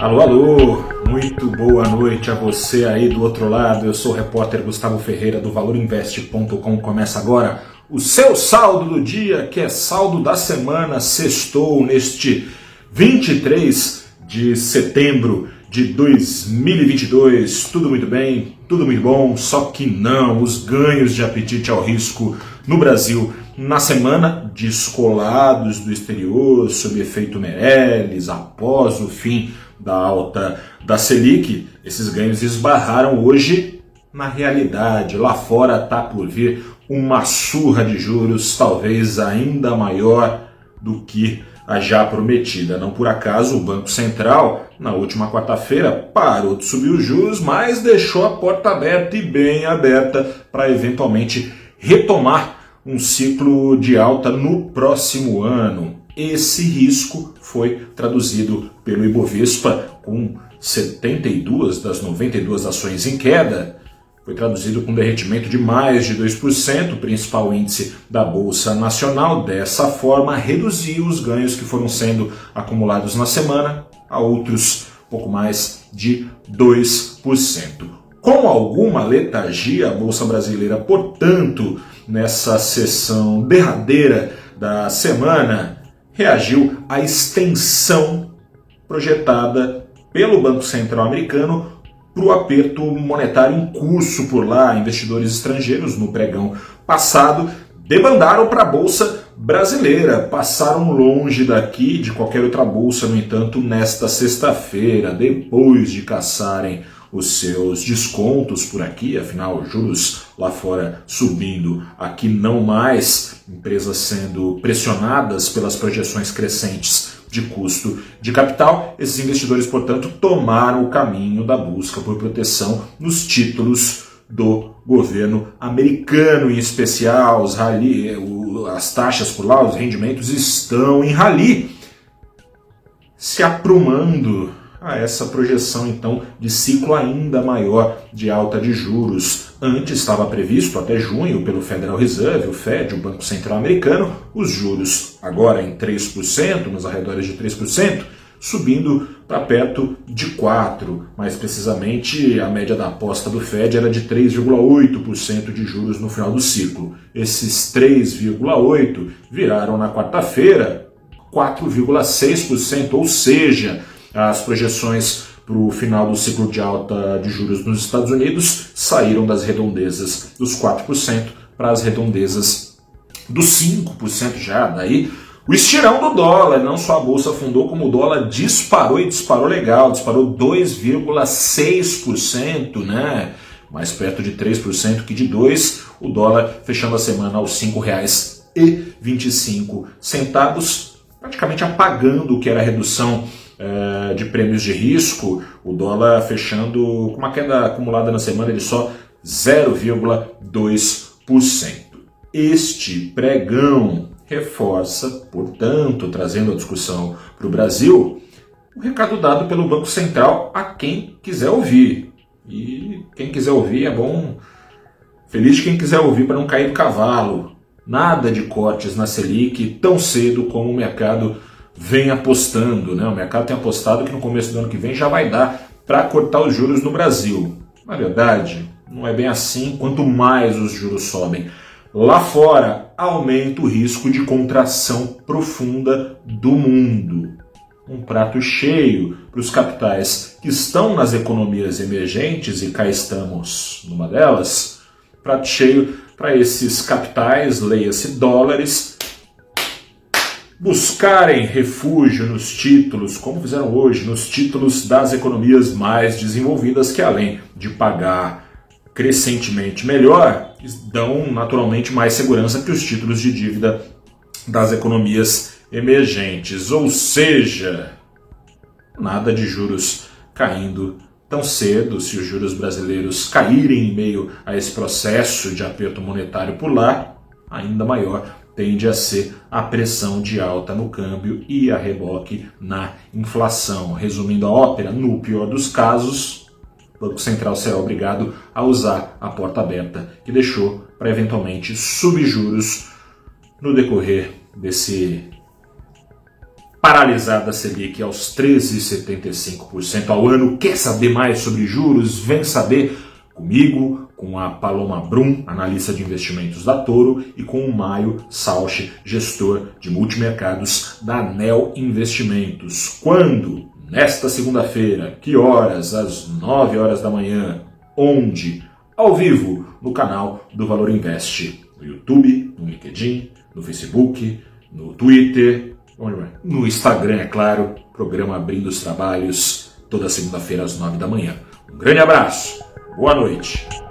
Alô, alô, muito boa noite a você aí do outro lado. Eu sou o repórter Gustavo Ferreira do ValorInvest.com. Começa agora o seu saldo do dia, que é saldo da semana, sextou neste 23 de setembro de 2022. Tudo muito bem, tudo muito bom, só que não, os ganhos de apetite ao risco no Brasil na semana, descolados do exterior, sob efeito Meirelles, após o fim da alta da Selic, esses ganhos esbarraram hoje na realidade. Lá fora está por vir uma surra de juros, talvez ainda maior do que a já prometida. Não por acaso o Banco Central, na última quarta-feira, parou de subir os juros, mas deixou a porta aberta e bem aberta para eventualmente retomar um ciclo de alta no próximo ano. Esse risco foi traduzido pelo Ibovespa com 72 das 92 ações em queda. Foi traduzido com derretimento de mais de 2%, o principal índice da Bolsa Nacional. Dessa forma, reduziu os ganhos que foram sendo acumulados na semana a outros pouco mais de 2%. Com alguma letargia, a Bolsa Brasileira, portanto, nessa sessão derradeira da semana, reagiu à extensão projetada pelo Banco Central americano para o aperto monetário em curso por lá. Investidores estrangeiros no pregão passado debandaram para a bolsa brasileira, passaram longe daqui de qualquer outra bolsa, no entanto, nesta sexta-feira, depois de caçarem os seus descontos por aqui, afinal, juros lá fora subindo, aqui não mais, empresas sendo pressionadas pelas projeções crescentes de custo de capital, esses investidores, portanto, tomaram o caminho da busca por proteção nos títulos do governo americano, em especial os rally, as taxas por lá, os rendimentos estão em rally, se aprumando a essa projeção então de ciclo ainda maior de alta de juros. Antes estava previsto até junho pelo Federal Reserve, o Fed, o Banco Central Americano, os juros agora em 3%, nos arredores de 3%, subindo para perto de 4%. Mais precisamente, a média da aposta do Fed era de 3,8% de juros no final do ciclo. Esses 3,8% viraram na quarta-feira 4,6%, ou seja, as projeções para o final do ciclo de alta de juros nos Estados Unidos saíram das redondezas dos 4% para as redondezas dos 5% já. Daí o estirão do dólar, não só a bolsa afundou, como o dólar disparou e disparou legal, disparou 2,6%, né? Mais perto de 3% que de 2%, o dólar fechando a semana aos R$ 5,25, praticamente apagando o que era a redução é, de prêmios de risco, o dólar fechando com uma queda acumulada na semana de só 0,2%. Este pregão reforça, portanto, trazendo a discussão para o Brasil, o recado dado pelo Banco Central a quem quiser ouvir. E quem quiser ouvir é bom. Feliz quem quiser ouvir para não cair do cavalo. Nada de cortes na Selic tão cedo como o mercado vem apostando. Né? O mercado tem apostado que no começo do ano que vem já vai dar para cortar os juros no Brasil. Na verdade, não é bem assim. Quanto mais os juros sobem lá fora, aumenta o risco de contração profunda do mundo. Um prato cheio para os capitais que estão nas economias emergentes, e cá estamos numa delas. Prato cheio para esses capitais, leia-se dólares, buscarem refúgio nos títulos, como fizeram hoje, nos títulos das economias mais desenvolvidas, que além de pagar crescentemente melhor, dão naturalmente mais segurança que os títulos de dívida das economias emergentes. Ou seja, nada de juros caindo tão cedo, se os juros brasileiros caírem em meio a esse processo de aperto monetário por lá, ainda maior tende a ser a pressão de alta no câmbio e a reboque na inflação. Resumindo a ópera, no pior dos casos, o Banco Central será obrigado a usar a porta aberta que deixou para eventualmente subjuros no decorrer desse paralisada a Selic aos 13,75% ao ano. Quer saber mais sobre juros? Vem saber comigo, com a Paloma Brum, analista de investimentos da Toro, e com o Maio Salche, gestor de multimercados da Nel Investimentos. Quando? Nesta segunda-feira. Que horas? Às 9 horas da manhã. Onde? Ao vivo, no canal do Valor Invest. No YouTube, no LinkedIn, no Facebook, no Twitter, no Instagram, é claro, programa Abrindo os Trabalhos, toda segunda-feira às nove da manhã. Um grande abraço, boa noite,